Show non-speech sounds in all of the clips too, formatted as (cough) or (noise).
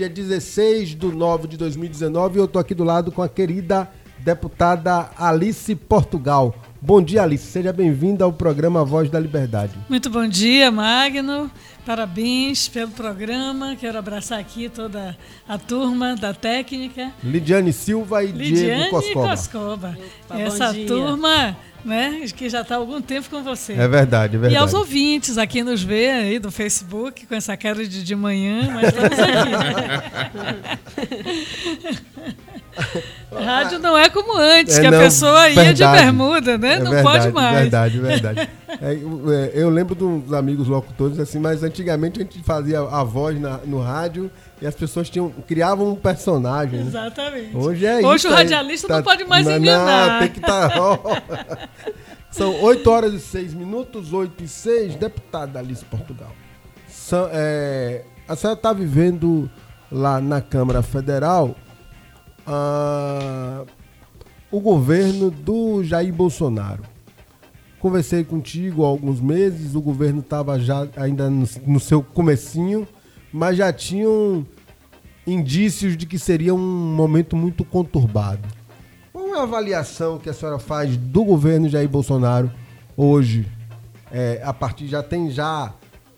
dia 16 de 9 de 2019 e eu tô aqui do lado com a querida deputada Alice Portugal. Bom dia, Alice. Seja bem-vinda ao programa Voz da Liberdade. Muito bom dia, Magno. Parabéns pelo programa. Quero abraçar aqui toda a turma da técnica. Lidiane Silva e Lidiane Diego Coscoba. Coscoba. Essa turma né, que já está há algum tempo com você. É verdade, é verdade. E aos ouvintes, aqui nos vê aí do Facebook, com essa cara de de manhã, mas estamos aqui. (laughs) Rádio não é como antes, é, que a não, pessoa ia verdade, de bermuda, né? É não verdade, pode mais. Verdade, (laughs) verdade. É, eu, é, eu, lembro dos amigos locutores assim, mas antigamente a gente fazia a voz na, no rádio e as pessoas tinham, criavam um personagem. Né? Exatamente. Hoje é Hoje isso. Hoje o radialista tá, não pode mais não, enganar. Não, tem que estar. Tá, (laughs) São 8 horas e 6 minutos, 8 e 6, deputada Alice Portugal. São, é, a senhora está vivendo lá na Câmara Federal ah, o governo do Jair Bolsonaro. Conversei contigo há alguns meses, o governo estava já ainda no, no, seu comecinho, mas já tinham indícios de que seria um momento muito conturbado. Qual é a avaliação que a senhora faz do governo Jair Bolsonaro hoje? É, a partir já tem já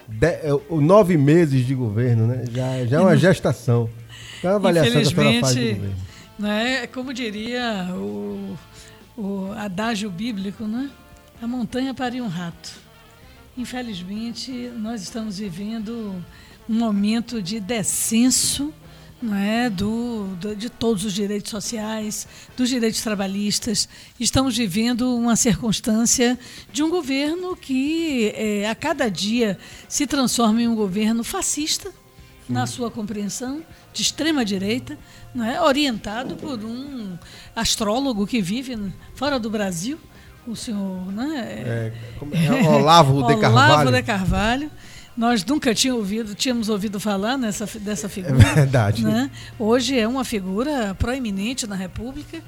de, é, nove meses de governo, né? Já, já é uma gestação. Qual é a avaliação que a senhora faz do governo? Né? Como diria o, o adágio bíblico, né? a montanha pariu um rato. Infelizmente, nós estamos vivendo um momento de descenso não é, do, do, de todos os direitos sociais, dos direitos trabalhistas. Estamos vivendo uma circunstância de um governo que é, a cada dia se transforma em um governo fascista, na sua compreensão, de extrema direita, não é? orientado por um astrólogo que vive fora do Brasil, o senhor né? é, é (laughs) Olavo de Carvalho. Olavo de Carvalho. Nós nunca tínhamos ouvido, tínhamos ouvido falar nessa, dessa figura. É verdade. Né? Hoje é uma figura proeminente na República.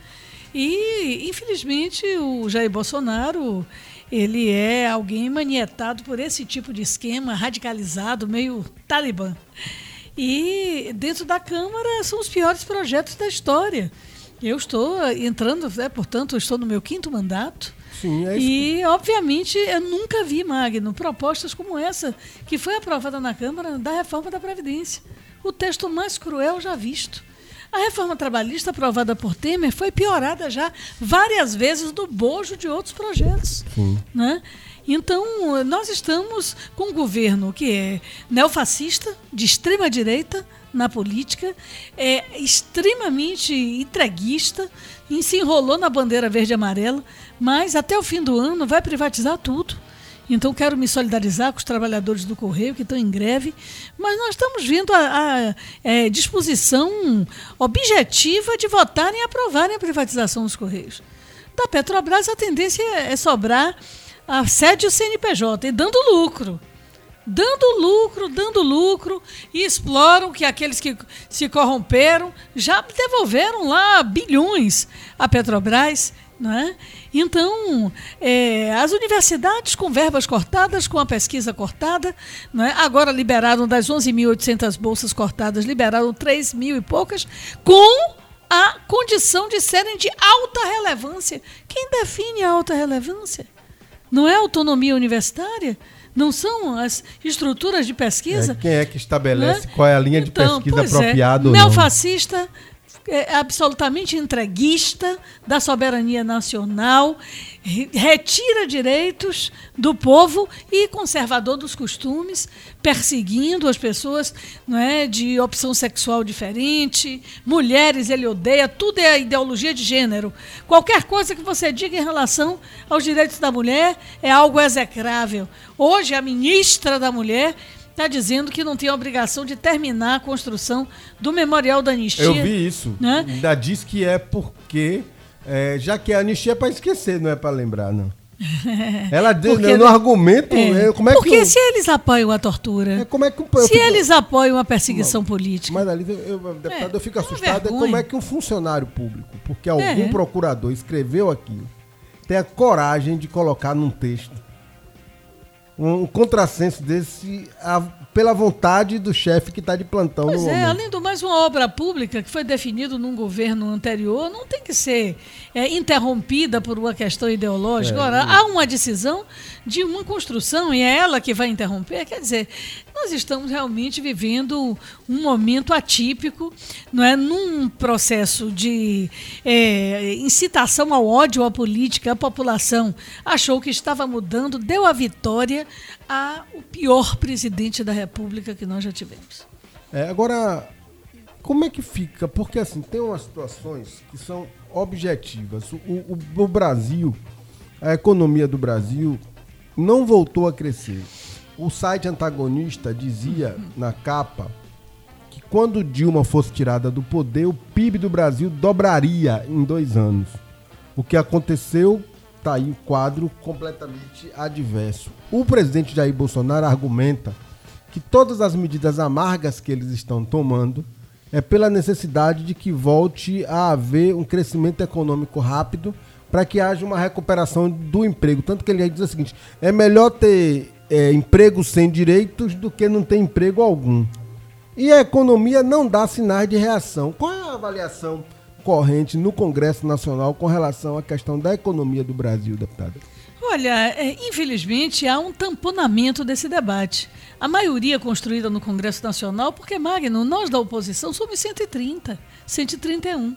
E, infelizmente, o Jair Bolsonaro ele é alguém manietado por esse tipo de esquema radicalizado, meio talibã. E dentro da Câmara são os piores projetos da história. Eu estou entrando, né, portanto, estou no meu quinto mandato. Sim, é e, obviamente, eu nunca vi, Magno, propostas como essa, que foi aprovada na Câmara da reforma da Previdência. O texto mais cruel já visto. A reforma trabalhista aprovada por Temer foi piorada já várias vezes do bojo de outros projetos. Sim. Né? Então, nós estamos com um governo que é neofascista, de extrema direita na política, é extremamente entreguista, e se enrolou na bandeira verde e amarela, mas até o fim do ano vai privatizar tudo. Então, quero me solidarizar com os trabalhadores do Correio que estão em greve, mas nós estamos vendo a, a, a é, disposição objetiva de votarem e aprovarem a privatização dos Correios. Da Petrobras, a tendência é sobrar assédio CNPJ e dando lucro. Dando lucro, dando lucro, e exploram que aqueles que se corromperam já devolveram lá bilhões à Petrobras. Não é? Então, é, as universidades com verbas cortadas, com a pesquisa cortada, não é? agora liberaram das 11.800 bolsas cortadas, liberaram 3 mil e poucas, com a condição de serem de alta relevância. Quem define a alta relevância? Não é autonomia universitária? Não são as estruturas de pesquisa? É, quem é que estabelece né? qual é a linha então, de pesquisa é. apropriada? É. Neofascista, é, absolutamente entreguista da soberania nacional, retira direitos do povo e conservador dos costumes, perseguindo as pessoas não é, de opção sexual diferente, mulheres ele odeia, tudo é ideologia de gênero. Qualquer coisa que você diga em relação aos direitos da mulher é algo execrável. Hoje, a ministra da Mulher está dizendo que não tem a obrigação de terminar a construção do Memorial da Anistia. Eu vi isso. Né? Ainda diz que é porque, é, já que a anistia é para esquecer, não é para lembrar, não. (laughs) Ela diz, no, no argumento, é. é. como é Porque que se eles apoiam a tortura, é, como é que se eu, eles apoiam a perseguição não, política. Mas ali, eu, deputado, é, eu fico assustado. É como é que um funcionário público, porque algum é. procurador escreveu aquilo, tem a coragem de colocar num texto um contrassenso desse a, pela vontade do chefe que está de plantão pois no é, momento. além do mais, uma obra pública que foi definida num governo anterior não tem que ser é, interrompida por uma questão ideológica. É, Ora, é. há uma decisão de uma construção e é ela que vai interromper. Quer dizer, nós estamos realmente vivendo um momento atípico, não é, num processo de é, incitação ao ódio à política. A população achou que estava mudando, deu a vitória ao pior presidente da República que nós já tivemos. É, agora, como é que fica? Porque assim, tem umas situações que são objetivas. O, o- o Brasil, a economia do Brasil não voltou a crescer. O site antagonista dizia na capa que quando Dilma fosse tirada do poder, o PIB do Brasil dobraria em dois anos. O que aconteceu, tá aí o quadro completamente adverso. O presidente Jair Bolsonaro argumenta que todas as medidas amargas que eles estão tomando é pela necessidade de que volte a haver um crescimento econômico rápido para que haja uma recuperação do emprego. Tanto que ele diz o seguinte: é melhor ter é, emprego sem direitos do que não ter emprego algum. E a economia não dá sinais de reação. Qual é a avaliação corrente no Congresso Nacional com relação à questão da economia do Brasil, deputada? Olha, é, infelizmente há um tamponamento desse debate. A maioria construída no Congresso Nacional, porque, Magno, nós da oposição somos 130, 131.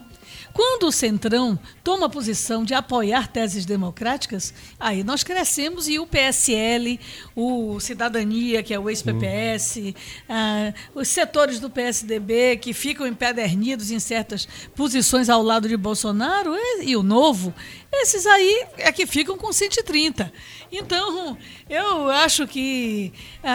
Quando o Centrão toma a posição de apoiar teses democráticas, aí nós crescemos e o PSL, o Cidadania, que é o ex-PPS, ah, os setores do PSDB que ficam empedernidos em certas posições ao lado de Bolsonaro e, e o Novo, esses aí é que ficam com 130. Então, eu acho que a,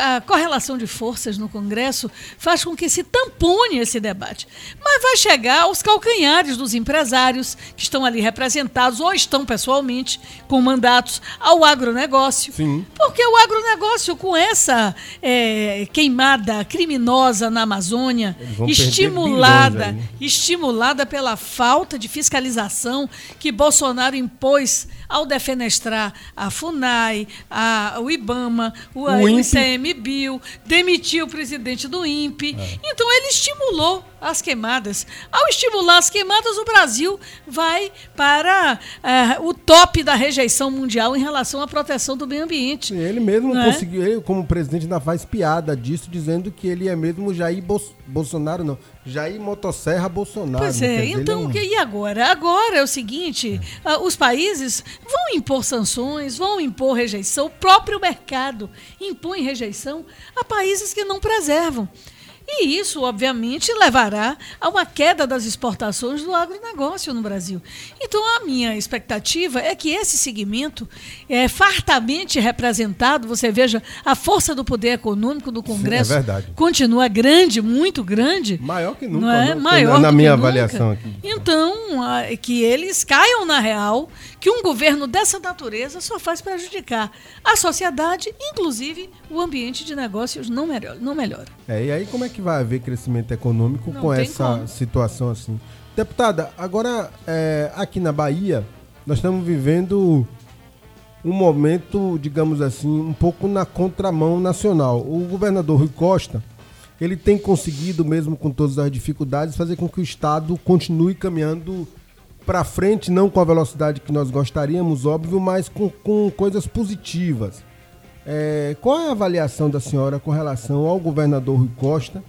a- a correlação de forças no Congresso faz com que se tampone esse debate. Mas vai chegar aos calcanhares dos empresários que estão ali representados ou estão pessoalmente com mandatos ao agronegócio. Sim. Porque o agronegócio, com essa eh, queimada criminosa na Amazônia, estimulada, estimulada pela falta de fiscalização que Bolsonaro impôs ao defenestrar a FUNAI, a, o IBAMA, o, O. ICMBio, demitiu o presidente do INPE. É. Então ele estimulou as queimadas. Ao estimular as queimadas, o Brasil vai para eh, o top da rejeição mundial em relação à proteção do meio ambiente. Ele mesmo Não é? conseguiu, ele como presidente ainda faz piada disso, dizendo que ele é mesmo Jair Bolsonaro, não, Jair Motosserra Bolsonaro. Pois né? é, então é um- o que- e agora? Agora é o seguinte: ah, os países vão impor sanções, vão impor rejeição, o próprio mercado impõe rejeição a países que não preservam. E isso, obviamente, levará a uma queda das exportações do agronegócio no Brasil. Então, a minha expectativa é que esse segmento é fartamente representado. Você veja a força do poder econômico do Congresso é verdade. continua grande, muito grande. Maior que nunca, Não é? né? Maior na minha nunca. avaliação aqui. Então, que eles caiam na real que um governo dessa natureza só faz prejudicar a sociedade, inclusive o ambiente de negócios não melhora. Não melhora. É, e aí como é que vai haver crescimento econômico Não com essa como. situação assim? Deputada, agora é, aqui na Bahia, nós estamos vivendo um momento, digamos assim, um pouco na contramão nacional. O governador Rui Costa, ele tem conseguido, mesmo com todas as dificuldades, fazer com que o Estado continue caminhando para frente, não com a velocidade que nós gostaríamos, óbvio, mas com, com coisas positivas. É, qual é a avaliação da senhora com relação ao governador Rui Costa?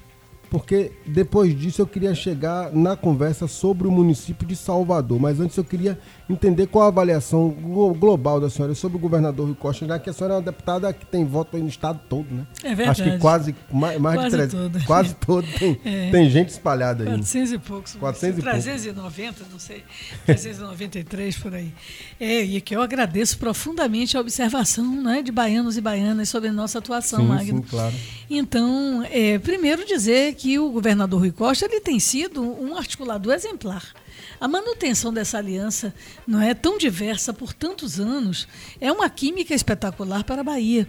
Porque depois disso eu queria chegar na conversa sobre o município de Salvador. Mas antes eu queria entender qual a avaliação glo- global da senhora sobre o governador Rui Costa, já que a senhora é uma deputada que tem voto aí no estado todo, né? É verdade. Acho que quase mais, mais Quase de 300, todo. quase todo tem, (laughs) É. tem gente espalhada aí. 400 e poucos. 400 e poucos. 390, não sei. 393 por aí. É, e que eu agradeço profundamente a observação né, de baianos e baianas sobre a nossa atuação, Sim, Magno. sim, claro. Então, é, primeiro dizer que o governador Rui Costa ele tem sido um articulador exemplar. A manutenção dessa aliança não é tão diversa por tantos anos, é uma química espetacular para a Bahia.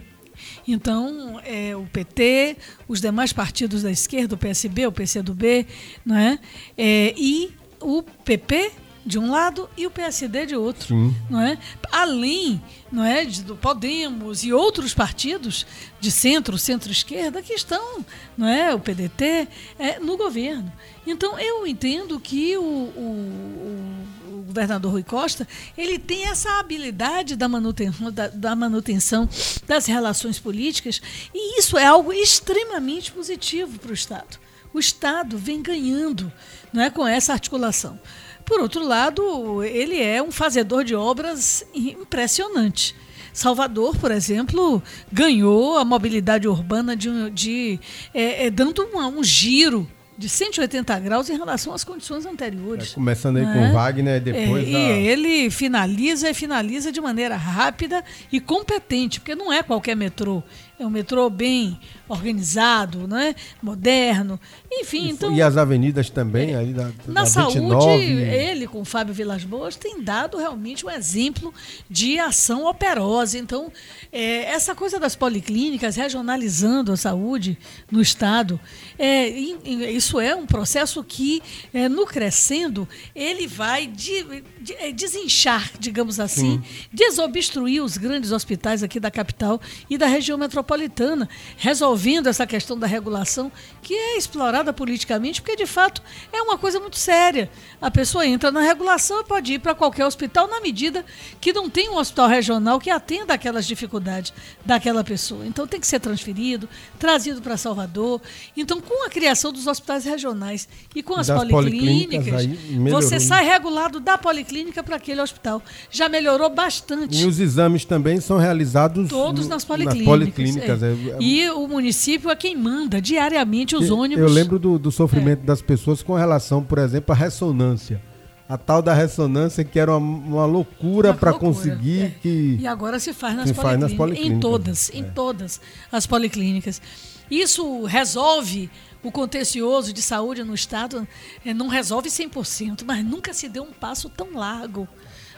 Então, é, o PT, os demais partidos da esquerda, o PSB, o PCdoB, não é? É, e o PP de um lado e o PSD de outro, Sim. não é? Além, não é, do Podemos e outros partidos de centro, centro-esquerda que estão, não é, o PDT é, no governo. Então eu entendo que o, o, o governador Rui Costa ele tem essa habilidade da manutenção, da, da manutenção das relações políticas e isso é algo extremamente positivo para o Estado. O Estado vem ganhando, não é, com essa articulação. Por outro lado, ele é um fazedor de obras impressionante. Salvador, por exemplo, ganhou a mobilidade urbana de, de é, é, dando uma, um giro de 180 graus em relação às condições anteriores. É, começando aí com o Wagner, depois. É, a... E ele finaliza e finaliza de maneira rápida e competente, porque não é qualquer metrô. É um metrô bem organizado, né? moderno. Enfim, e, então. E as avenidas também, é, aí da, Na da saúde, 29. ele, com o Fábio Vilas Boas, tem dado realmente um exemplo de ação operosa. Então, é, essa coisa das policlínicas, regionalizando a saúde no Estado, é, isso é um processo que, é, no crescendo, ele vai de, de, é, desinchar, digamos assim, Sim. desobstruir os grandes hospitais aqui da capital e da região metropolitana metropolitana, resolvendo essa questão da regulação, que é explorada politicamente, porque de fato é uma coisa muito séria. A pessoa entra na regulação e pode ir para qualquer hospital na medida que não tem um hospital regional que atenda aquelas dificuldades daquela pessoa. Então tem que ser transferido, trazido para Salvador. Então, com a criação dos hospitais regionais e com as policlínicas, você sai regulado da policlínica para aquele hospital. Já melhorou bastante. E os exames também são realizados todos nas policlínicas. Nas policlínicas clínicas. É. É, E o município é quem manda diariamente os ônibus. Eu lembro do, do sofrimento é. das pessoas com relação, por exemplo, à ressonância. A tal da ressonância que era uma, uma loucura para conseguir é. que. E agora se faz nas, policlínicas, faz nas policlínicas. Em todas, em é. todas as policlínicas. Isso resolve o contencioso de saúde no Estado? É, não resolve 100%, mas nunca se deu um passo tão largo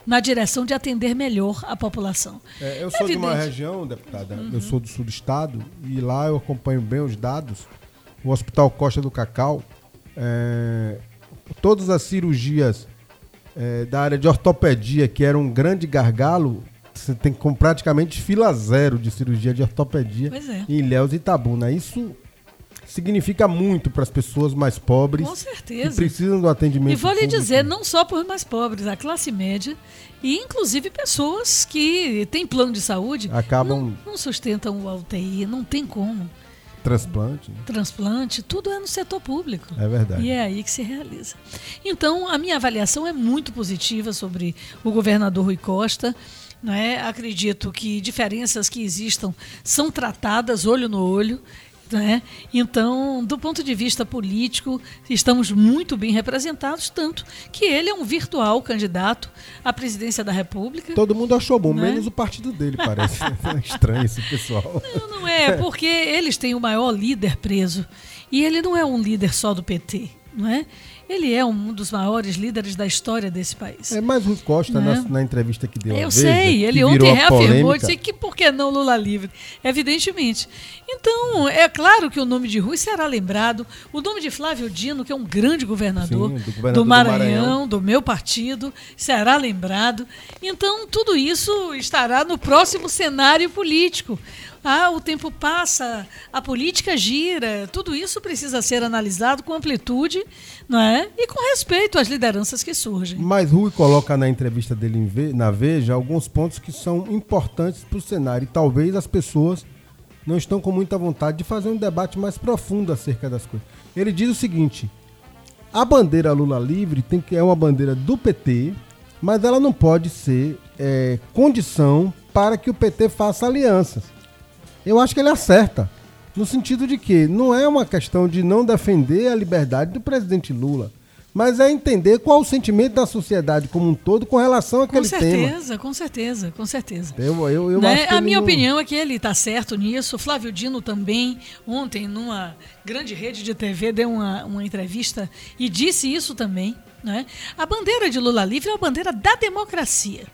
na direção de atender melhor a população. É, eu sou Evidente. de uma região, deputada, uhum. eu sou do sul do estado, e lá eu acompanho bem os dados. O Hospital Costa do Cacau, é, todas as cirurgias é, da área de ortopedia, que era um grande gargalo, você tem com praticamente fila zero de cirurgia de ortopedia é. em Ilhéus e Itabuna. Isso significa muito para as pessoas mais pobres. Com certeza. Que precisam do atendimento. E vou lhe dizer, não só para os mais pobres, a classe média e inclusive pessoas que têm plano de saúde acabam não, não sustentam o UTI, não tem como. Transplante. Né? Transplante, tudo é no setor público. É verdade. E é aí que se realiza. Então, a minha avaliação é muito positiva sobre o governador Rui Costa. Não é? Acredito que diferenças que existam são tratadas olho no olho. Né? Então, do ponto de vista político, estamos muito bem representados, tanto que ele é um virtual candidato à presidência da República. Todo mundo achou bom, né? menos o partido dele, parece. (laughs) é estranho esse pessoal. Não, não é, porque eles têm o maior líder preso. E ele não é um líder só do PT, não é? Ele é um dos maiores líderes da história desse país. É, mas Rui Costa, na, na, entrevista que deu Eu sei, ele ontem reafirmou, disse que por que não Lula livre? Evidentemente. Então, é claro que o nome de Rui será lembrado. O nome de Flávio Dino, que é um grande governador, Sim, do, governador do, Maranhão, do Maranhão, do meu partido, será lembrado. Então, tudo isso estará no próximo cenário político. Ah, o tempo passa, a política gira, tudo isso precisa ser analisado com amplitude não é? e com respeito às lideranças que surgem. Mas Rui coloca na entrevista dele na Veja alguns pontos que são importantes para o cenário e talvez as pessoas não estão com muita vontade de fazer um debate mais profundo acerca das coisas. Ele diz o seguinte: a bandeira Lula livre tem que é uma bandeira do PT, mas ela não pode ser é, condição para que o PT faça alianças eu acho que ele acerta. No sentido de que não é uma questão de não defender a liberdade do presidente Lula, mas é entender qual o sentimento da sociedade como um todo com relação àquele. Com certeza, tema. com certeza, com certeza. Eu, eu, eu né? a minha não... opinião é que ele está certo nisso. O Flávio Dino também, ontem, numa grande rede de TV, deu uma, uma entrevista e disse isso também. Né? A bandeira de Lula livre é a bandeira da democracia.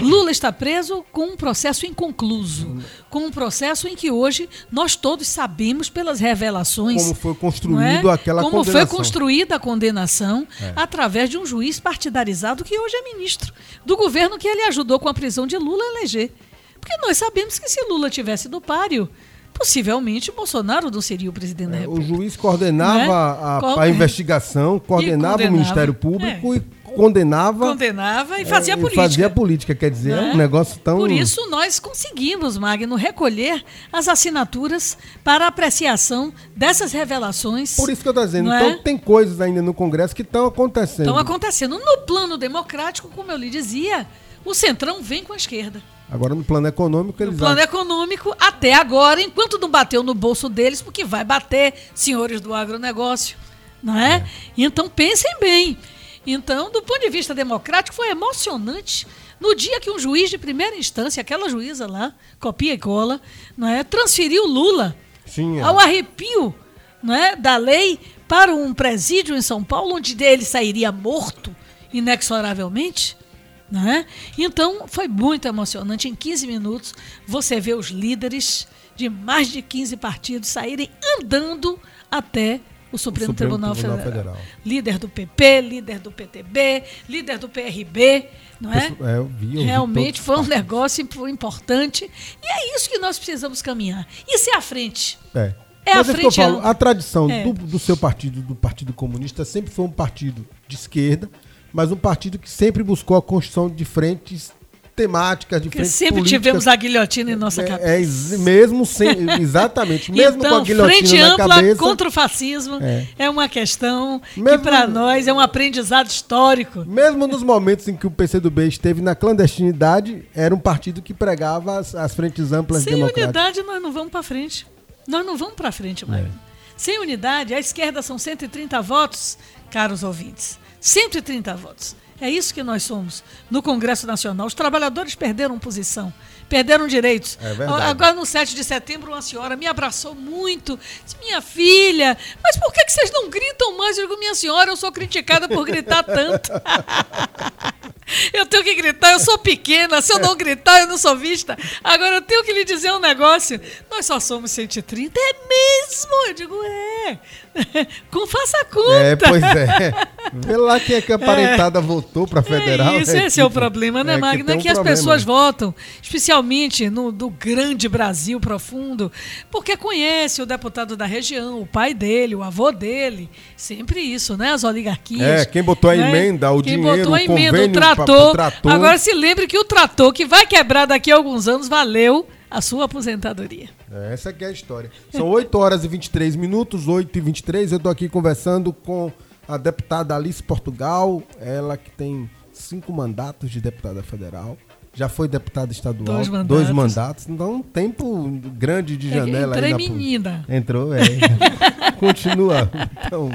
Lula está preso com um processo inconcluso, com um processo em que hoje nós todos sabemos pelas revelações como foi construído é? aquela como condenação. foi construída a condenação é. através de um juiz partidarizado que hoje é ministro do governo que ele ajudou com a prisão de Lula a eleger. Porque nós sabemos que se Lula tivesse no páreo, possivelmente Bolsonaro não seria o presidente da é, República. O juiz coordenava Né? a, Co- a investigação, coordenava, o condenava. Ministério Público e condenava, Condenava e fazia é, política. fazia política. Quer dizer, é né? um negócio tão. Por isso nós conseguimos, Magno, recolher as assinaturas para apreciação dessas revelações. Por isso que eu estou dizendo. Não é? Então tem coisas ainda no Congresso que estão acontecendo. estão acontecendo. No plano democrático, como eu lhe dizia, o Centrão vem com a esquerda. Agora no plano econômico No eles plano acham- econômico, até agora, enquanto não bateu no bolso deles, porque vai bater, senhores do agronegócio, não é? Então pensem bem. Então, do ponto de vista democrático, foi emocionante no dia que um juiz de primeira instância, aquela juíza lá, copia e cola, não é, transferiu Lula Sim, é. ao arrepio não é, da lei para um presídio em São Paulo, onde ele sairia morto inexoravelmente. Não é? Então foi muito emocionante. Em 15 minutos, você vê os líderes de mais de 15 partidos saírem andando até o Supremo, Supremo Tribunal, Tribunal Federal. Federal. Líder do PP, líder do PTB, líder do PRB, não é? É, eu vi, eu Realmente foi um negócio imp- importante. E é isso que nós precisamos caminhar. Isso é a frente. É. É Mas a é isso que eu frente falo, a tradição É. do, do seu partido, do Partido Comunista, sempre foi um partido de esquerda, mas um partido que sempre buscou a construção de frentes temáticas, de Porque sempre políticas. tivemos a guilhotina em nossa É, cabeça. é ex- mesmo sem, exatamente, (laughs) mesmo então, com a guilhotina frente na ampla cabeça. contra o fascismo é, É. uma questão que Mesmo- para nós é um aprendizado histórico. Mesmo nos momentos em que o PCdoB esteve na clandestinidade, era um partido que pregava as, as frentes amplas Sem democráticas. unidade nós não vamos para frente. Nós não vamos para frente, É. Mário. Sem unidade, a esquerda são 130 votos, caros ouvintes. 130 votos. É isso que nós somos no Congresso Nacional. Os trabalhadores perderam posição, perderam direitos. É. Agora, no 7 de setembro, uma senhora me abraçou muito. Disse, minha filha, mas por que que vocês não gritam mais? Eu digo, minha senhora, eu sou criticada por gritar tanto. (laughs) Eu tenho que gritar, eu sou pequena, se eu não gritar, eu não sou vista. Agora eu tenho que lhe dizer um negócio. Nós só somos 130. É mesmo? Eu digo, é. (laughs) Com faça a conta. É, pois é. (laughs) Vê lá quem é que a parentada votou para federal. É isso, né? esse é o problema, né, é que Magna? tem É um que as problema, pessoas né? votam, especialmente no do grande Brasil profundo, porque conhece o deputado da região, o pai dele, o avô dele. Sempre isso, né? As oligarquias. É, quem botou a né? emenda, o quem dinheiro, botou a o emenda, o pro trator. trator. Agora se lembre que o trator que vai quebrar daqui a alguns anos valeu a sua aposentadoria. É, Essa aqui é a história. São 8 horas e 23 minutos, 8 e 23. Eu tô aqui conversando com a deputada Alice Portugal, ela que tem cinco mandatos de deputada federal. Já foi deputada estadual. Dois mandatos. Dois mandatos. Então, um tempo grande de janela Entrei aí. na- menina. Entrou, é. (laughs) Continua. Então,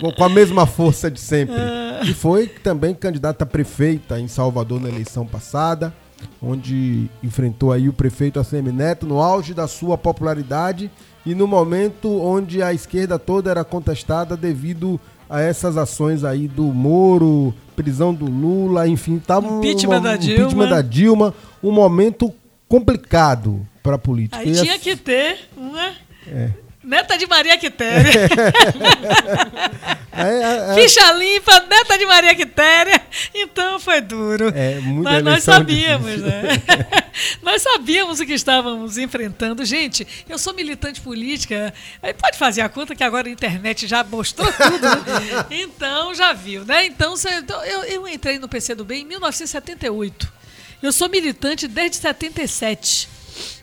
com- com a mesma força de sempre. E foi também candidata a prefeita em Salvador na eleição passada, onde enfrentou aí o prefeito ACM Neto no auge da sua popularidade e no momento onde a esquerda toda era contestada devido a essas ações aí do Moro, prisão do Lula, enfim, tava um, Impeachment da Dilma. impeachment da Dilma, um momento complicado para a política. Aí E tinha as- que ter uma É. neta de Maria Quitéria. É, (laughs) é, é, Ficha limpa, neta de Maria Quitéria. Então foi duro. É, Mas nós sabíamos, difícil. né? (laughs) nós sabíamos o que estávamos enfrentando. Gente, eu sou militante política. Aí pode fazer a conta que agora a internet já mostrou (laughs) tudo, né? Então já viu, né? Então então, eu, eu entrei no PCdoB em 1978. Eu sou militante desde 77.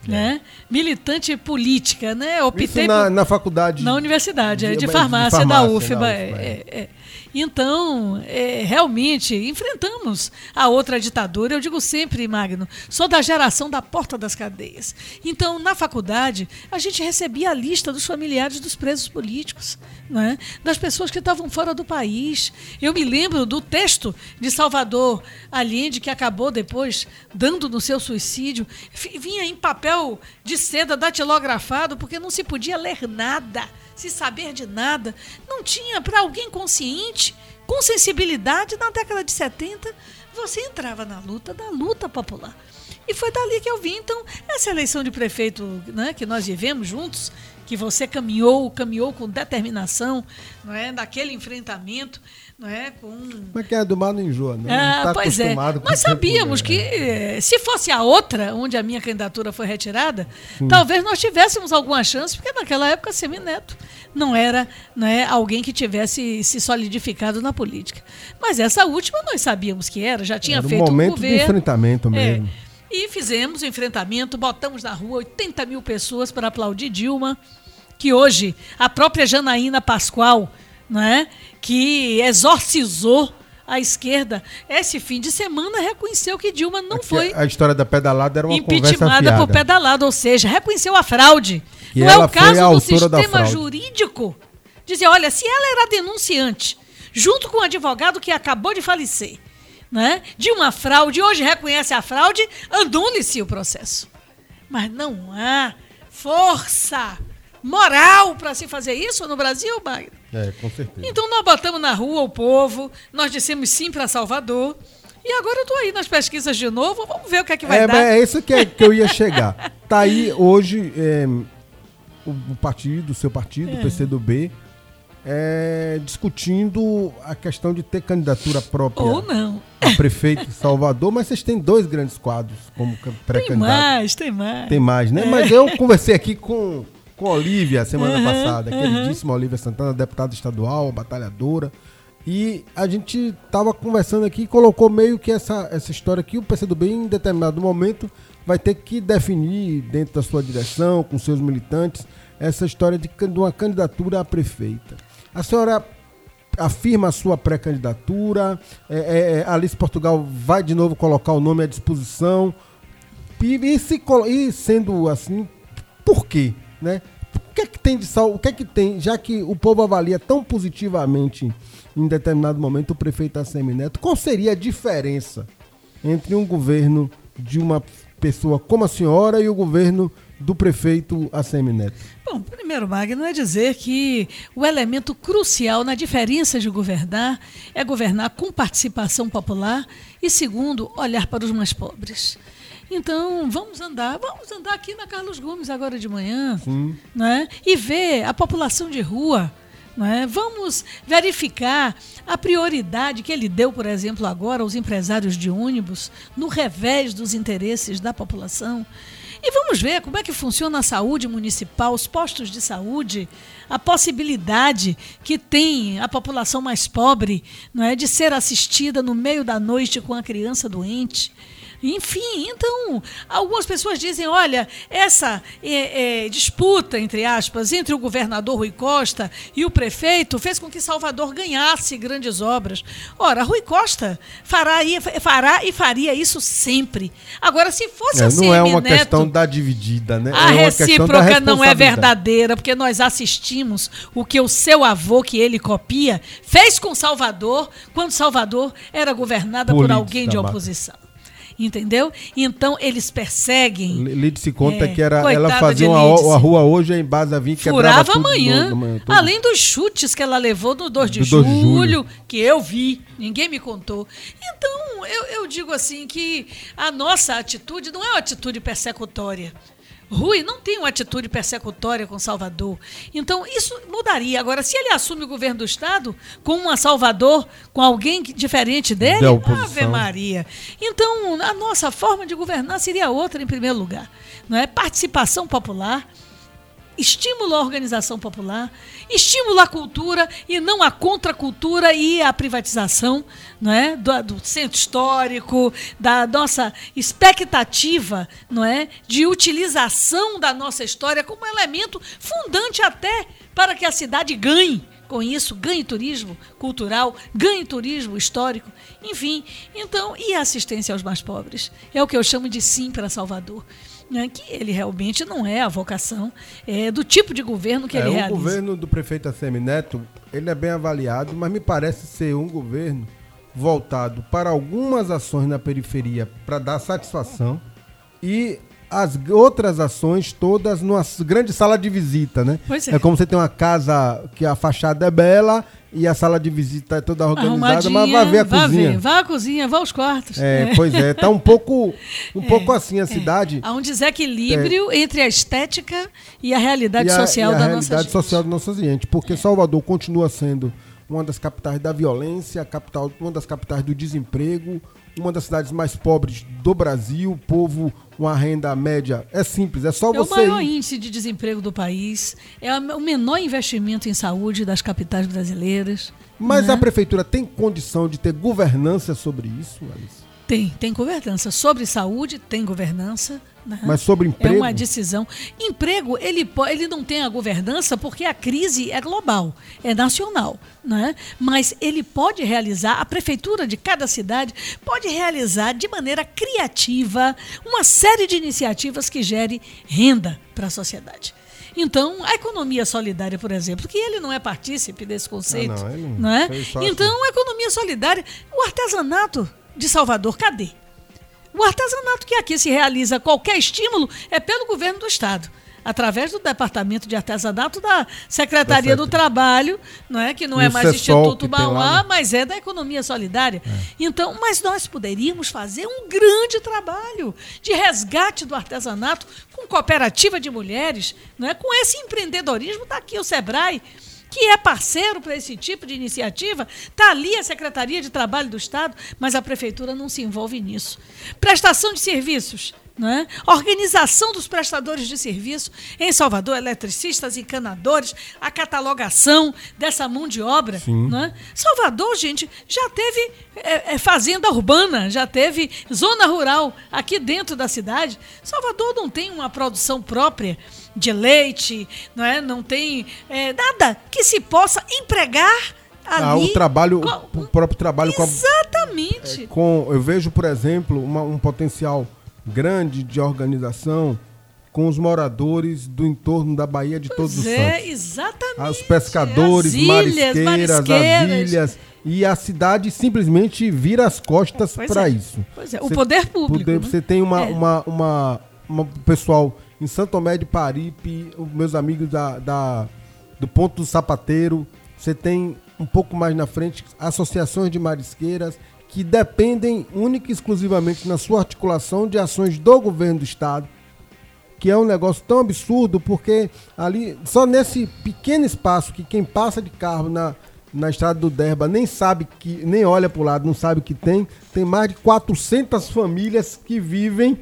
Né? Militante política, né? Optei Isso na, por- na faculdade. na universidade, é, de- de, de farmácia, da farmácia, UFBA. da é, UFBA, é, é. Então, é, realmente, enfrentamos a outra ditadura. Eu digo sempre, Magno, sou da geração da porta das cadeias. Então, na faculdade, a gente recebia a lista dos familiares dos presos políticos, né? das pessoas que estavam fora do país. Eu me lembro do texto de Salvador Allende, que acabou depois dando no seu suicídio. Vinha em papel de seda datilografado, porque não se podia ler nada se saber de nada, não tinha para alguém consciente, com sensibilidade na década de 70, você entrava na luta da luta popular. E foi dali que eu vim. Então, essa eleição de prefeito né, que nós vivemos juntos, que você caminhou, caminhou com determinação, não é, daquele enfrentamento, não é, com Mas quem é do mar não enjoa, não. ah, não tá pois é. Nós tempo, sabíamos né? que eh, se fosse a outra, onde a minha candidatura foi retirada, talvez nós tivéssemos alguma chance, porque naquela época Semineto não era né, alguém que tivesse se solidificado na política. Mas essa última nós sabíamos que era, já tinha Era um feito um momento de governo. enfrentamento É. mesmo. E fizemos o enfrentamento, botamos na rua 80 mil pessoas para aplaudir Dilma, que hoje a própria Janaína Pascoal, né, que exorcizou a esquerda, esse fim de semana reconheceu que Dilma não Aqui, foi A história da pedalada era uma impeachmentada por pedalado, ou seja, reconheceu a fraude. Que não é o caso do sistema jurídico dizer, olha, se ela era denunciante, junto com o advogado que acabou de falecer, né, de uma fraude, hoje reconhece a fraude, anule-se o processo. Mas não há força moral para se fazer isso no Brasil, Magno. É, com certeza. Então nós botamos na rua o povo, nós dissemos sim para Salvador. E agora eu estou aí nas pesquisas de novo, vamos ver o que é que vai é, dar. é isso que, é- que eu ia chegar. Tá aí hoje é, o, partido, o seu partido, o PCdoB, é, discutindo a questão de ter candidatura própria Ou não. a prefeito de Salvador, mas vocês têm dois grandes quadros como ca- Tem pré-candidato. mais, tem mais. Tem mais, né? Mas eu conversei aqui com, com a Olivia semana passada, queridíssima Olivia Santana, deputada estadual, batalhadora. E a gente tava conversando aqui e colocou meio que essa, essa história que o PCdoB, em determinado momento, vai ter que definir dentro da sua direção, com seus militantes, essa história de, de uma candidatura a prefeita. A senhora afirma a sua pré-candidatura, é, é, é, Alice Portugal vai de novo colocar o nome à disposição. E, e se e sendo assim, por quê? Né? O que é que tem de sal? O que é que tem, já que o povo avalia tão positivamente em determinado momento o prefeito ACM Neto, qual seria a diferença entre um governo de uma pessoa como a senhora e o governo do prefeito ACM Neto? Bom, primeiro, Magno, é dizer que o elemento crucial na diferença de governar é governar com participação popular e, segundo, olhar para os mais pobres. Então, vamos andar, vamos andar aqui na Carlos Gomes agora de manhã, né? E ver a população de rua, né? Vamos verificar a prioridade que ele deu, por exemplo, agora aos empresários de ônibus, no revés dos interesses da população. E vamos ver como é que funciona a saúde municipal, os postos de saúde, a possibilidade que tem a população mais pobre não é, de ser assistida no meio da noite com a criança doente. Enfim, então, algumas pessoas dizem: olha, essa é, é, disputa, entre aspas, entre o governador Rui Costa e o prefeito fez com que Salvador ganhasse grandes obras. Ora, Rui Costa fará, e- fará e faria isso sempre. Agora, se fosse É, assim, não é uma Neto, questão da dividida, né? a é recíproca não é verdadeira, porque nós assistimos o que o seu avô, que ele copia, fez com Salvador, quando Salvador era governada por Política, alguém de oposição. Entendeu? Então, eles perseguem. Lide se conta É, que era, ela fazia uma, a rua hoje em base a vir quebrava Furava amanhã, no- no- tudo. além dos chutes que ela levou no 2 de, Do 2 de julho, julho. que eu vi, ninguém me contou. Então, eu, eu digo assim que a nossa atitude não é uma atitude persecutória. Rui não tem uma atitude persecutória com Salvador. Então, isso mudaria. Agora, se ele assume o governo do Estado com uma Salvador, com alguém diferente dele. Ave Maria. Então, a nossa forma de governar seria outra, em primeiro lugar. Não é? Participação popular, estímulo à organização popular, estímulo à cultura e não à contracultura e à privatização não é? do, do centro histórico, da nossa expectativa não é? de utilização da nossa história como elemento fundante até para que a cidade ganhe com isso, ganhe turismo cultural, ganhe turismo histórico, enfim. Então, e a assistência aos mais pobres? É o que eu chamo de sim para Salvador né, que ele realmente não é a vocação é, do tipo de governo que É, ele o realiza. governo do prefeito ACM Neto, ele é bem avaliado, mas me parece ser um governo voltado para algumas ações na periferia para dar satisfação e as outras ações todas numa grande sala de visita, né? Pois é. É como você tem uma casa que a fachada é bela e a sala de visita é toda organizada, mas vai ver a vá cozinha. Ver, vá à cozinha, vá aos quartos. É, pois é, tá um (laughs) pouco, um pouco assim a cidade. Há um desequilíbrio entre a estética e a realidade e a, social e a da realidade nossa gente. social da nossa gente, porque Salvador continua sendo uma das capitais da violência, capital, uma das capitais do desemprego, uma das cidades mais pobres do Brasil, povo uma renda média. É simples, é só É o você. maior ir. índice de desemprego do país, é o menor investimento em saúde das capitais brasileiras. Mas né? a prefeitura tem condição de ter governança sobre isso, Alice? Tem, tem governança. Sobre saúde, tem governança. né? Mas sobre É emprego? uma decisão. Emprego, ele, ele não tem a governança porque a crise é global, é nacional. Né? Mas ele pode realizar, a prefeitura de cada cidade pode realizar de maneira criativa uma série de iniciativas que gere renda para a sociedade. Então, a economia solidária, por exemplo, que ele não é partícipe desse conceito, Ah, não, ele não- é? Então, a economia solidária, o artesanato de Salvador, cadê? O artesanato que aqui se realiza qualquer estímulo é pelo governo do estado, através do departamento de artesanato da Secretaria do Trabalho, não é que não E é mais CESOL Instituto Mauá, né? mas é da economia solidária. Então, mas nós poderíamos fazer um grande trabalho de resgate do artesanato com cooperativa de mulheres, não é? Com esse empreendedorismo tá aqui o Sebrae que é parceiro para esse tipo de iniciativa, está ali a Secretaria de Trabalho do Estado, mas a Prefeitura não se envolve nisso. Prestação de serviços. Não é? Organização dos prestadores de serviço em Salvador, eletricistas, encanadores, a catalogação dessa mão de obra. Não é? Salvador, gente, já teve é, é, fazenda urbana, já teve zona rural aqui dentro da cidade. Salvador não tem uma produção própria de leite, não é? Não tem é, nada que se possa empregar. Ah, o trabalho, com- o próprio trabalho com a, Exatamente. com eu vejo por exemplo uma- um potencial grande de organização com os moradores do entorno da Baía de Todos os Pois é, Santos exatamente. os pescadores As ilhas, marisqueiras marisqueiras. as ilhas e a cidade simplesmente vira as costas Pois para é. isso Pois é, o Você poder público, poder- né? você tem uma, É. uma, uma, uma pessoal em Santo Tomé de Paripe os meus amigos da, da- do Ponto do Sapateiro você tem um pouco mais na frente associações de marisqueiras que dependem única e exclusivamente na sua articulação de ações do governo do estado que é um negócio tão absurdo, porque ali, só nesse pequeno espaço que quem passa de carro na, na estrada do Derba nem sabe que, nem olha pro lado, não sabe que tem, tem mais de 400 famílias que vivem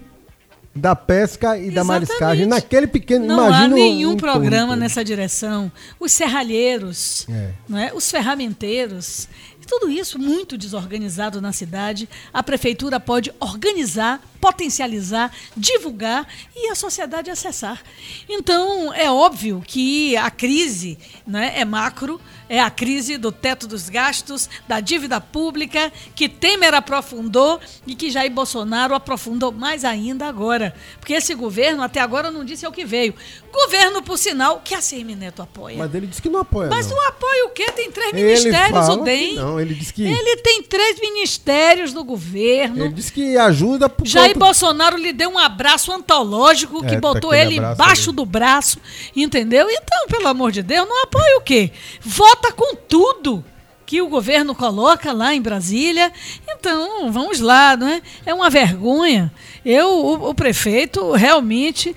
da pesca e da Exatamente. mariscagem naquele pequeno, Não imagina há nenhum o programa nessa direção. Os serralheiros, É. não é? os ferramenteiros, tudo isso muito desorganizado na cidade. A prefeitura pode organizar, potencializar, divulgar e a sociedade acessar. Então, é óbvio que a crise né, é macro, é a crise do teto dos gastos, da dívida pública, que Temer aprofundou e que Jair Bolsonaro aprofundou mais ainda agora. Porque esse governo, até agora, não disse ao que veio. Governo, por sinal, que a CM Neto apoia. Mas ele disse que não apoia. Mas não. não apoia o quê? Tem três Ele ministérios, fala o DEM. não, ele disse que- Ele tem três ministérios do governo. Ele disse que ajuda por Jair conta- Bolsonaro lhe deu um abraço antológico que É, tá botou aquele ele embaixo ali. do braço, entendeu? Então, pelo amor de Deus, não apoia o quê? Vota com tudo que o governo coloca lá em Brasília. Então, vamos lá, não é? É uma vergonha. Eu, o, o prefeito, realmente.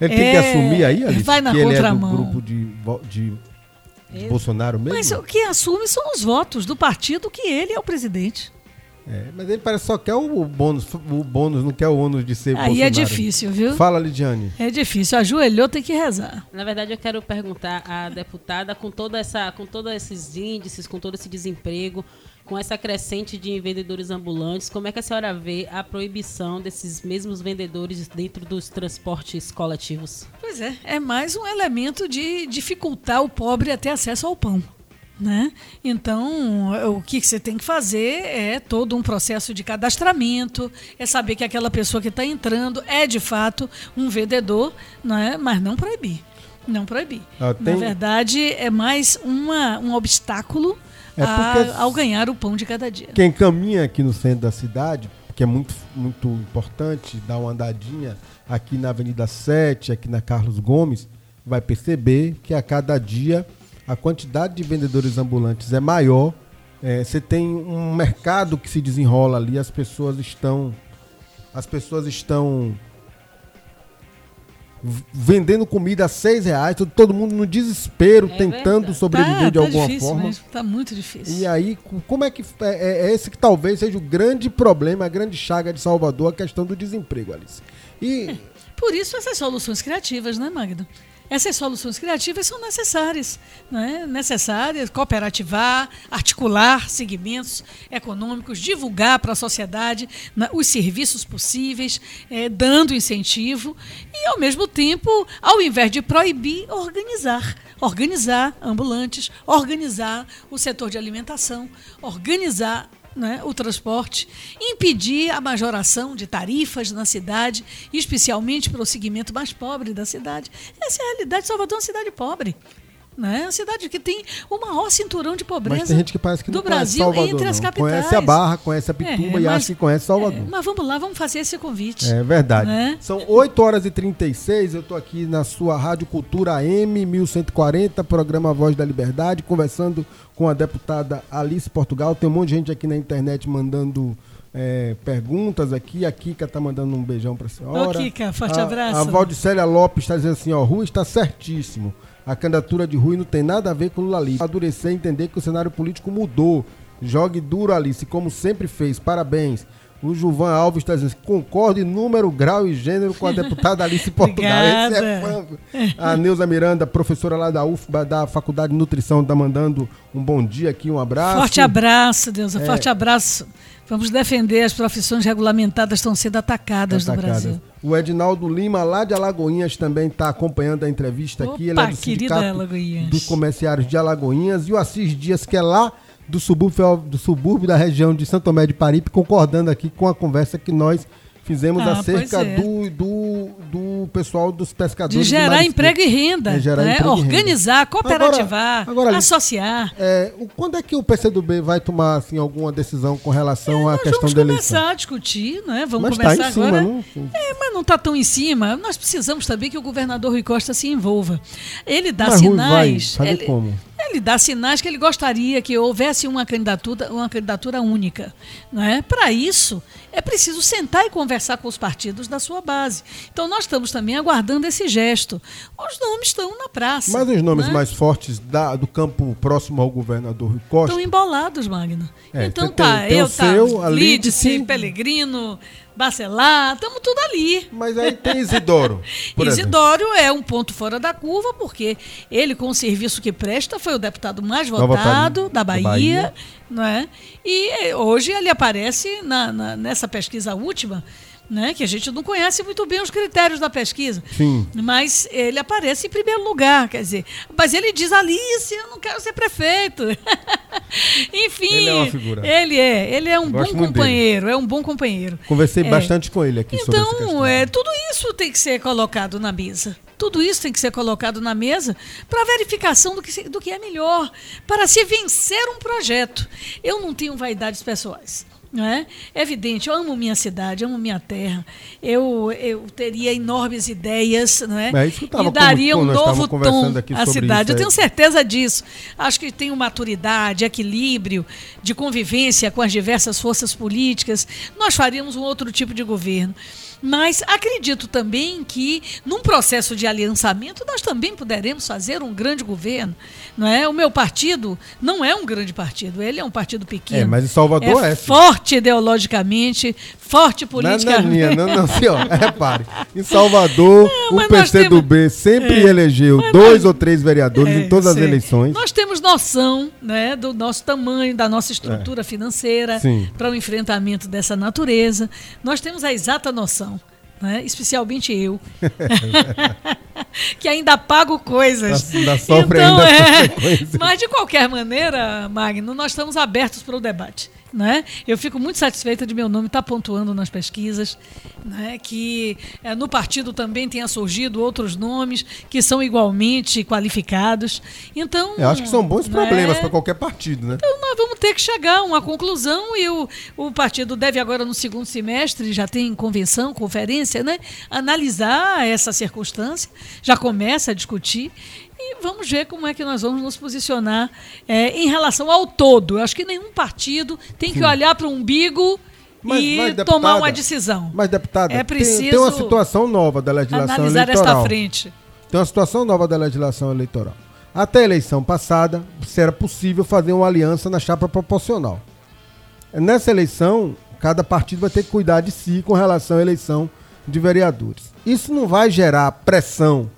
Ele tem que é, assumir aí, Alice, vai na que ele é do grupo de, de, de Bolsonaro mesmo? Mas o que assume são os votos do partido que ele é o presidente. É, mas ele parece que só quer o bônus, o bônus, não quer o ônus de ser Aí é Bolsonaro. difícil, viu? Fala, Lidiane. É difícil. Ajoelhou, tem que rezar. Na verdade, eu quero perguntar à deputada, com toda essa, com todos esses índices, com todo esse desemprego, com essa crescente de vendedores ambulantes, como é que a senhora vê a proibição desses mesmos vendedores dentro dos transportes coletivos? Pois é, é mais um elemento de dificultar o pobre a ter acesso ao pão. Né? Então, o que você tem que fazer é todo um processo de cadastramento, é saber que aquela pessoa que está entrando é de fato um vendedor, né? mas não proibir. Não proibir. Ah, tem- Na verdade, é mais uma, um obstáculo É a- ao ganhar o pão de cada dia. Quem caminha aqui no centro da cidade, que é muito, muito importante dar uma andadinha aqui na Avenida 7, aqui na Carlos Gomes, vai perceber que a cada dia a quantidade de vendedores ambulantes é maior, é, você tem um mercado que se desenrola ali, as pessoas estão. As pessoas estão vendendo comida a seis reais, todo mundo no desespero, é tentando verdade. sobreviver tá, de tá alguma forma. Mesmo, tá muito difícil. E aí, como é que é, é, é, esse que talvez seja o grande problema, a grande chaga de Salvador, a questão do desemprego, Alice. E (laughs) por isso essas soluções criativas, né, Magda? Essas soluções criativas são necessárias, né? necessárias, cooperativar, articular segmentos econômicos, divulgar para a sociedade né, os serviços possíveis, é, dando incentivo e, ao mesmo tempo, ao invés de proibir, organizar. Organizar ambulantes, organizar o setor de alimentação, organizar né, o transporte, impedir a majoração de tarifas na cidade, especialmente para o segmento mais pobre da cidade. Essa é a realidade. Salvador é uma cidade pobre. Né? Uma cidade que tem o maior cinturão de pobreza mas tem gente que parece que do não Brasil Salvador, entre as não. capitais. Conhece a Barra, conhece a Pitumba é, e acha que conhece Salvador. É, mas vamos lá, vamos fazer esse convite. É verdade. Né? São 8 horas e 36, eu estou aqui na sua Rádio Cultura AM 1140, programa Voz da Liberdade, conversando com a deputada Alice Portugal. Tem um monte de gente aqui na internet mandando é, perguntas aqui. A Kika está mandando um beijão para a senhora. Ô, Kika, forte a, abraço. A Valdicélia Lopes está dizendo assim, ó, Rui está certíssimo. A candidatura de Rui não tem nada a ver com Lula Alice. Adurecer e entender que o cenário político mudou. Jogue duro, Alice, como sempre fez. Parabéns. O Juvan Alves está dizendo concordo em número, grau e gênero com a (laughs) deputada Alice Portugal. Esse é fã. A Neuza Miranda, professora lá da UFBA, da Faculdade de Nutrição, está mandando um bom dia aqui, um abraço. Forte abraço, Deus, é. forte abraço. Vamos defender as profissões regulamentadas estão sendo atacadas, atacadas. no Brasil. O Edinaldo Lima, lá de Alagoinhas, também está acompanhando a entrevista Opa, aqui. Ele é do Sindicato dos Comerciários de Alagoinhas. E o Assis Dias, que é lá do subúrbio, do subúrbio da região de Santo Tomé de Paripe, concordando aqui com a conversa que nós fizemos ah, acerca é. do, do, do pessoal dos pescadores. De gerar emprego e renda. É, gerar né? Organizar, renda. cooperativar, agora, agora, associar. É, quando é que o PCdoB vai tomar assim, alguma decisão com relação é, à questão da eleição? Vamos começar a discutir, né? Vamos mas começar tá agora. Cima, não... É, mas não está tão em cima. Nós precisamos também que o governador Rui Costa se envolva. Ele dá mas sinais. Rui vai, ele, como? Ele dá sinais que ele gostaria que houvesse uma candidatura, uma candidatura única. Né? Para isso, é preciso sentar e conversar com os partidos da sua base. Então, nós estamos também aguardando esse gesto. Os nomes estão na praça. Mas os nomes né? mais fortes da, do campo próximo ao governador Rui Costa. Estão embolados, Magno. É, então tem, tá, tem eu, tá, seu, Lídice, Pelegrino, Bacelar, estamos tudo ali. Mas aí tem Isidoro. Isidoro exemplo. é um ponto fora da curva, porque ele, com o serviço que presta, foi o deputado mais votado da Bahia, Bahia. Não é? E hoje ele aparece na, na, nessa pesquisa última né? Que a gente não conhece muito bem os critérios da pesquisa. Sim. Mas ele aparece em primeiro lugar, quer dizer. Mas ele diz, Alice, eu não quero ser prefeito. (laughs) Enfim. Ele é uma figura. Ele é, ele é um bom companheiro, é um bom companheiro. Conversei é. bastante com ele aqui então, sobre essa Então, é, tudo isso tem que ser colocado na mesa. Tudo isso tem que ser colocado na mesa para verificação do que, do que é melhor, para se vencer um projeto. Eu não tenho vaidades pessoais. É? é evidente, eu amo minha cidade, amo minha terra. Eu, eu teria enormes ideias, não é? é e daria um novo tom à cidade. Eu tenho certeza disso. Acho que tem maturidade, equilíbrio de convivência com as diversas forças políticas. Nós faríamos um outro tipo de governo. Mas acredito também que, num processo de aliançamento, nós também poderemos fazer um grande governo. Não é? O meu partido não é um grande partido, ele é um partido pequeno. É, mas em Salvador é. é forte ideologicamente, forte politicamente. Não, não, não, não, senhor, repare. Em Salvador, não, o PCdoB temos... sempre é, elegeu dois nós... ou três vereadores é, em todas as eleições. Nós temos noção né, do nosso tamanho, da nossa estrutura é. financeira para o enfrentamento dessa natureza. Nós temos a exata noção. Né? especialmente eu, (laughs) que ainda pago coisas. Ainda sofre então, ainda é, mas de qualquer maneira, Magno, nós estamos abertos para o debate. Né? Eu fico muito satisfeita de meu nome estar tá pontuando nas pesquisas, né? que é, no partido também tenha surgido outros nomes que são igualmente qualificados. Então, Eu acho que são bons né? problemas para qualquer partido, né? Então nós vamos ter que chegar a uma conclusão e o, o partido deve agora no segundo semestre, já tem convenção, conferência, né? analisar essa circunstância, já começa a discutir E vamos ver como é que nós vamos nos posicionar é, em relação ao todo. Eu acho que nenhum partido tem que olhar para o umbigo Mas- e mas, tomar deputada, uma decisão. Mas, deputada, É tem- preciso tem, uma situação nova da legislação Analisar eleitoral. esta frente. Tem uma situação nova da legislação eleitoral. Até a eleição passada, se era possível fazer uma aliança na chapa proporcional. Nessa eleição, cada partido vai ter que cuidar de si com relação à eleição de vereadores. Isso não vai gerar pressão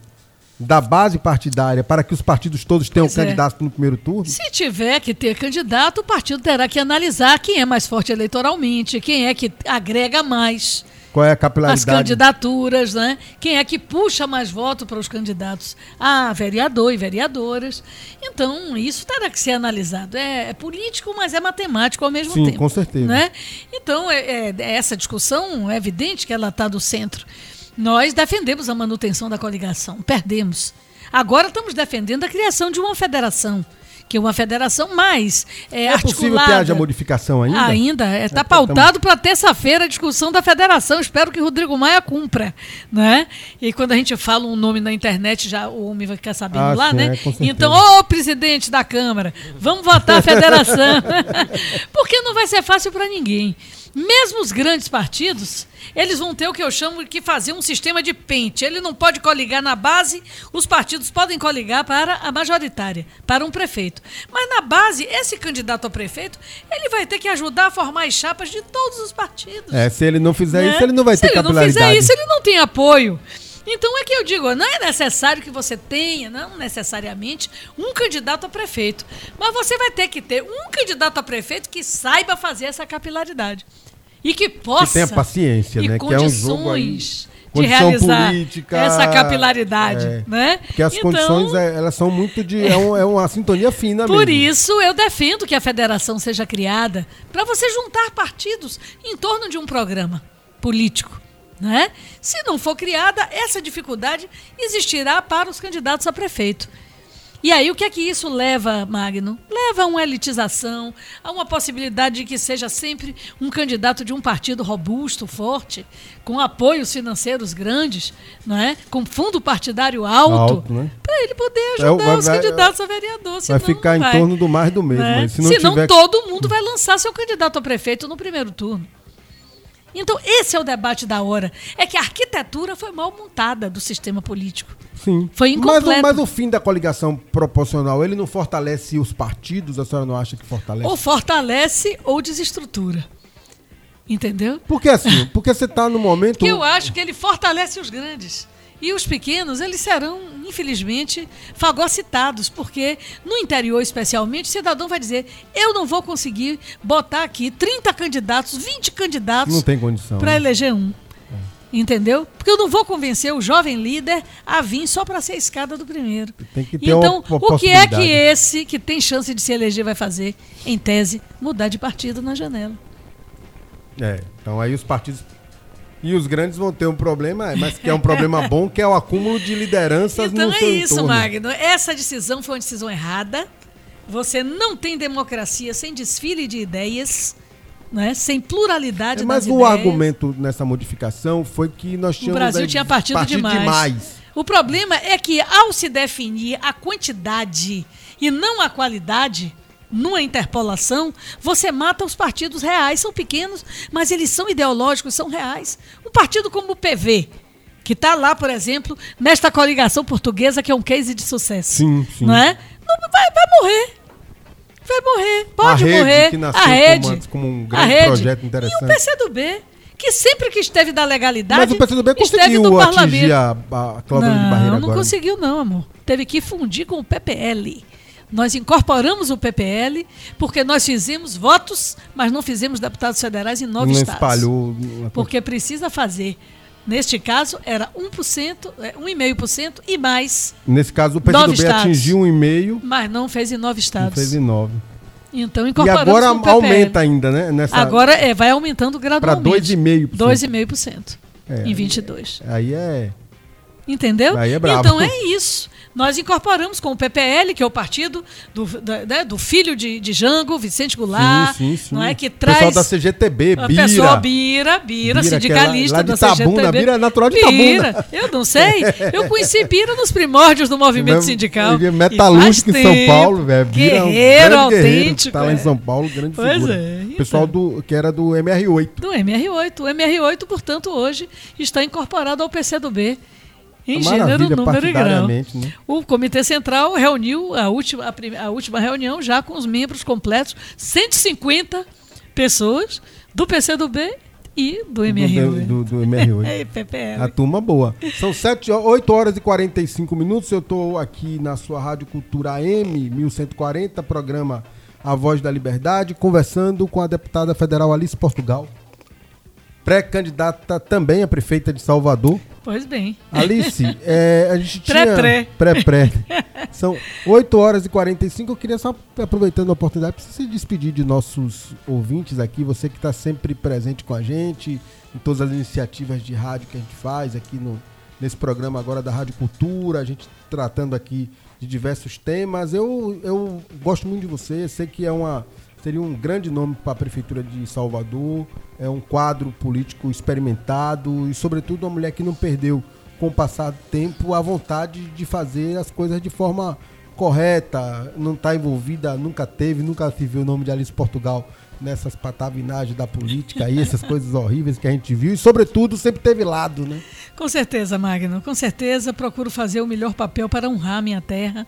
da base partidária para que os partidos todos tenham Pois é. candidato no primeiro turno? Se tiver que ter candidato, o partido terá que analisar quem é mais forte eleitoralmente, quem é que agrega mais Qual é a as capilaridade? candidaturas, né? Quem é que puxa mais voto para os candidatos a vereador e vereadoras. Então, isso terá que ser analisado. É, é político, mas é matemático ao mesmo Sim, tempo. com certeza. Né? Então, é, é- essa discussão é evidente que ela está do centro. Nós defendemos a manutenção da coligação, perdemos. Agora estamos defendendo a criação de uma federação, que é uma federação mais é, É possível que haja modificação ainda? Ainda. Está É, tá- pautado para terça-feira a discussão da federação. Espero que Rodrigo Maia cumpra. Né? E quando a gente fala um nome na internet, já o homem vai ficar sabendo Ah, lá, sim, né? é, então, ô presidente da Câmara, vamos votar a federação. (laughs) Porque não vai ser fácil para ninguém. Mesmo os grandes partidos, eles vão ter o que eu chamo de que fazer um sistema de pente. Ele não pode coligar na base, os partidos podem coligar para a majoritária, para um prefeito. Mas na base, esse candidato a prefeito, ele vai ter que ajudar a formar as chapas de todos os partidos. É, se ele não fizer né? isso, ele não vai Se ter ele não capilaridade. fizer isso, ele não tem apoio. Então é que eu digo, não é necessário que você tenha, não necessariamente, um candidato a prefeito. Mas você vai ter que ter um candidato a prefeito que saiba fazer essa capilaridade. E que possa. tenha paciência, e né? Que é condições de condição realizar política, essa capilaridade. é. né? Porque as Então, condições, é, elas são muito de... É, um- é uma sintonia fina Por mesmo. isso, eu defendo que a federação seja criada para você juntar partidos em torno de um programa político. Né? Se não for criada, essa dificuldade existirá para os candidatos a prefeito. E aí, o que é que isso leva, Magno? Leva a uma elitização, a uma possibilidade de que seja sempre um candidato de um partido robusto, forte, com apoios financeiros grandes, não é? com fundo partidário alto, Alto, né? para ele poder É, ajudar vai- os vai- candidatos a vereador. Vai senão ficar não em vai, torno do mais do mesmo. né? Se não Senão tiver... todo mundo vai lançar seu candidato a prefeito no primeiro turno. Então, esse é o debate da hora. É que a arquitetura foi mal montada do sistema político. Sim. Foi mas, incompleto. mas o fim da coligação proporcional, ele não fortalece os partidos? A senhora não acha que fortalece? Ou fortalece ou desestrutura. Entendeu? Porque assim, porque você está no momento... Que (laughs) eu acho que ele fortalece os grandes. E os pequenos, eles serão, infelizmente, fagocitados, porque no interior, especialmente, o cidadão vai dizer: eu não vou conseguir botar aqui 30 candidatos, 20 candidatos Não tem condição. para né? eleger um. Entendeu? Porque eu não vou convencer o jovem líder a vir só para ser a escada do primeiro. Tem que ter então, uma- uma o que é que esse que tem chance de se eleger vai fazer? Em tese, mudar de partido na janela. É, então aí os partidos... E os grandes vão ter um problema, mas que é um problema bom, que é o acúmulo de lideranças Então no é seu isso, entorno. Magno. Essa decisão foi uma decisão errada. Você não tem democracia sem desfile de ideias, né? sem pluralidade É, mas das o ideias. argumento nessa modificação foi que nós O tínhamos... Brasil aí tinha partido, demais. demais. O problema é que, ao se definir a quantidade e não a qualidade, numa interpolação, você mata os partidos reais. São pequenos, mas eles são ideológicos, são reais. Um partido como o PV, que está lá, por exemplo, nesta coligação portuguesa, que é um case de sucesso. Sim, sim. Não é? Não, vai, vai morrer. Vai morrer. Pode A Rede, morrer. que nasceu a como rede. uma- como um a grande rede. projeto E interessante. o PCdoB, que sempre que esteve da legalidade. Mas o PCdoB conseguiu no atingir parlamento. a, a cláusula não, de barreira não agora. conseguiu não, amor. Teve que fundir com o PPL. Nós incorporamos o PPL porque nós fizemos votos, mas não fizemos deputados federais em nove Não estados. espalhou. Porque precisa fazer. Neste caso, era 1%, é, 1,5% e mais, Nesse caso, o PCdoB atingiu um e-mail, mas não fez em nove não estados. fez em nove. Então E incorporamos agora com o PPL. aumenta ainda, né? Nessa, Agora é, vai aumentando para gradualmente. 2,5%. 2,5% É, em 22. Aí é. Entendeu? Aí é brabo. então é isso. Nós incorporamos com o PPL, que é o partido do, da, né, do filho de, de Jango, Vicente Goulart, Sim, sim, sim. não é que O pessoal traz da CGTB, Bira. pessoa Bira, Bira, Bira, sindicalista é lá- lá da Itabuna. CGTB. Bira é natural de Bira, eu não sei. Eu conheci Bira nos primórdios do movimento sindical. é metalúrgico em São. Paulo, velho. Bira é um Guerreiro guerreiro, autêntico. Tá lá em é. São Paulo, grande Pois figura. é, então. Pessoal do, que era do MR8. Do MR8. O MR8, portanto, hoje está incorporado ao PCdoB. Em gênero, número e grau. né? O Comitê Central reuniu a última, a, a última reunião já com os membros completos, 150 pessoas do PCdoB e do MR8. Do, do, do MR8. É, PPL. A turma boa. São 7, 8 horas e 45 minutos. Eu estou aqui na sua Rádio Cultura AM 1140, programa A Voz da Liberdade, conversando com a deputada federal Alice Portugal, pré-candidata também a prefeita de Salvador. Pois bem. Alice, (laughs) é, a gente tinha... Pré-pré. Pré-pré. São 8 horas e 45. Eu queria só, aproveitando a oportunidade, para se despedir de nossos ouvintes aqui. Você que está sempre presente com a gente, em todas as iniciativas de rádio que a gente faz aqui no, nesse programa agora da Rádio Cultura. A gente tratando aqui de diversos temas. Eu, eu gosto muito de você. Sei que é uma, seria um grande nome para a Prefeitura de Salvador. É um quadro político experimentado e, sobretudo, uma mulher que não perdeu, com o passar do tempo, a vontade de fazer as coisas de forma correta. Não está envolvida, nunca teve, nunca se viu o nome de Alice Portugal nessas patavinagens da política aí, essas (laughs) coisas horríveis que a gente viu. E, sobretudo, sempre teve lado, né? Com certeza, Magno, com certeza procuro fazer o melhor papel para honrar minha terra,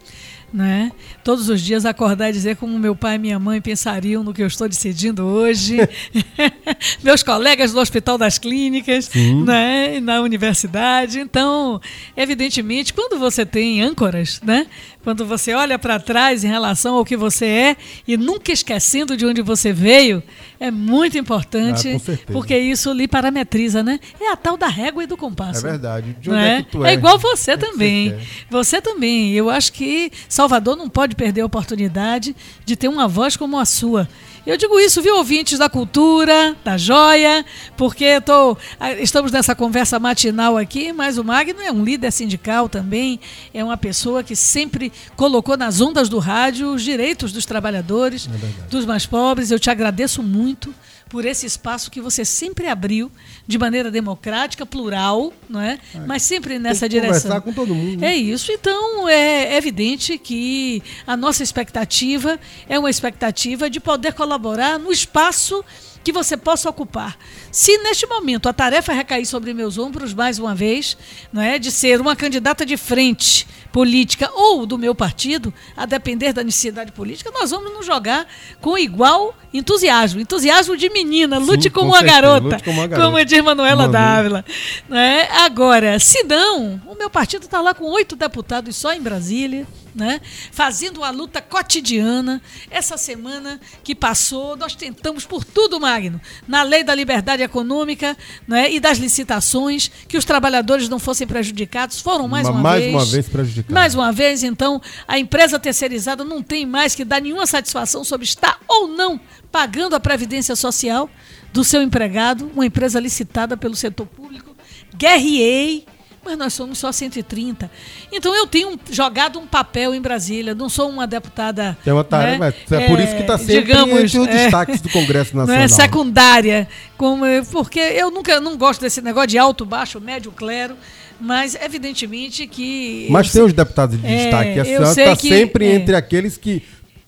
né? Todos os dias acordar e dizer como meu pai e minha mãe pensariam no que eu estou decidindo hoje. (laughs) Meus colegas do Hospital das Clínicas, né? E na universidade. Então, evidentemente, quando você tem âncoras, né? Quando você olha para trás em relação ao que você é e nunca esquecendo de onde você veio, é muito importante, Ah, porque isso lhe parametriza, né? É a tal da régua e do compasso. É verdade. De onde é, é? que tu É é? igual você É também. quer. Você também. Eu acho que Salvador não pode perder a oportunidade de ter uma voz como a sua. Eu digo isso, viu, ouvintes da cultura, da joia, porque tô, ah, estamos nessa conversa matinal aqui, mas o Magno é um líder sindical também, é uma pessoa que sempre colocou nas ondas do rádio os direitos dos trabalhadores, dos mais pobres. Eu te agradeço muito por esse espaço que você sempre abriu de maneira democrática, plural, não é? Mas sempre nessa direção. conversar com todo mundo, né? É isso. Então é evidente que a nossa expectativa é uma expectativa de poder colaborar no espaço que você possa ocupar. Se neste momento a tarefa recair sobre meus ombros mais uma vez, não é, de ser uma candidata de frente política ou do meu partido, a depender da necessidade política, nós vamos nos jogar com igual entusiasmo, entusiasmo de menina, lute Sim, como com uma certeza, garota, lute como uma garota. como diz Manuela Manu. Dávila. Né? Agora, se não, o meu partido está lá com oito deputados só em Brasília, né? fazendo uma luta cotidiana. Essa semana que passou, nós tentamos por tudo, Magno, na lei da liberdade econômica né? e das licitações, que os trabalhadores não fossem prejudicados, foram mais Ma- uma mais vez. uma vez prejudicados. Mais uma vez, então, a empresa terceirizada não tem mais que dar nenhuma satisfação sobre estar ou não pagando a previdência social do seu empregado, uma empresa licitada pelo setor público. Guerriei, mas nós somos só 130. Então eu tenho jogado um papel em Brasília, não sou uma deputada. Tem uma tarefa, né, é, por isso que está sempre digamos, entre os é, destaques do Congresso não Nacional. é secundária, como porque eu nunca não gosto desse negócio de alto, baixo, médio, clero, mas evidentemente que Mas tem os deputados de É, destaque. A senhora está sempre é. entre aqueles que.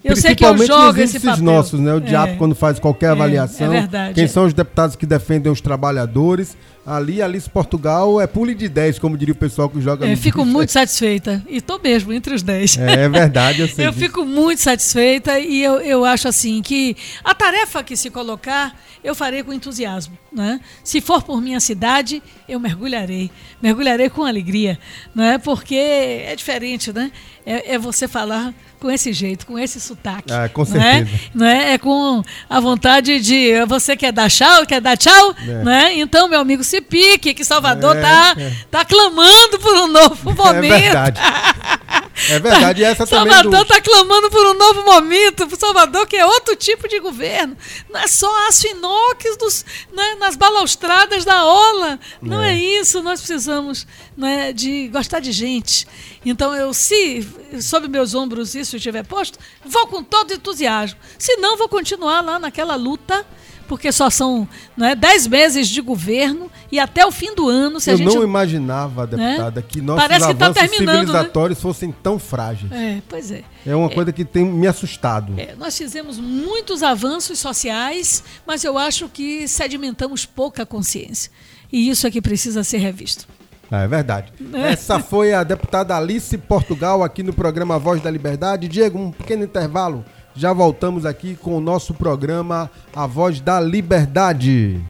Eu sei que eu principalmente jogo esse papel. nossos, né? O É. diabo, quando faz qualquer avaliação. é verdade. Quem são os deputados que defendem os trabalhadores? Ali, Alice Portugal é pule de 10, como diria o pessoal que joga É, no fico muito satisfeita. E estou mesmo entre os 10. É, é verdade, eu (laughs) sei. Eu disso. fico muito satisfeita e eu, eu acho assim que a tarefa que se colocar, eu farei com entusiasmo. Né? Se for por minha cidade, eu mergulharei. Mergulharei com alegria. Né? Porque é diferente, né? É, é você falar com esse jeito, com esse sotaque. Ah, com não é? certeza. Não é? é com a vontade de você quer dar tchau, quer dar tchau, É. né? Então, meu amigo se pique, que Salvador É, tá, é. tá clamando por um novo (laughs) momento. É verdade. É verdade. Essa também Salvador do... está clamando por um novo momento, Salvador, que é outro tipo de governo. Não é só aço inox dos, né, nas balaustradas da ola. Não é, isso. Nós precisamos né, de gostar de gente. Então, eu, se sob meus ombros isso estiver posto, vou com todo entusiasmo. Se não, vou continuar lá naquela luta. Porque só são né, 10 meses de governo e até o fim do ano, se a Eu gente. não imaginava, deputada, que nossos Parece tá avanços né? civilizatórios fossem tão frágeis. É, pois é. É uma coisa que tem me assustado. É, nós fizemos muitos avanços sociais, mas eu acho que sedimentamos pouca consciência. E isso é que precisa ser revisto. É verdade. Essa foi a deputada Alice Portugal aqui no programa Voz da Liberdade. Diego, um pequeno intervalo. Já voltamos aqui com o nosso programa A Voz da Liberdade.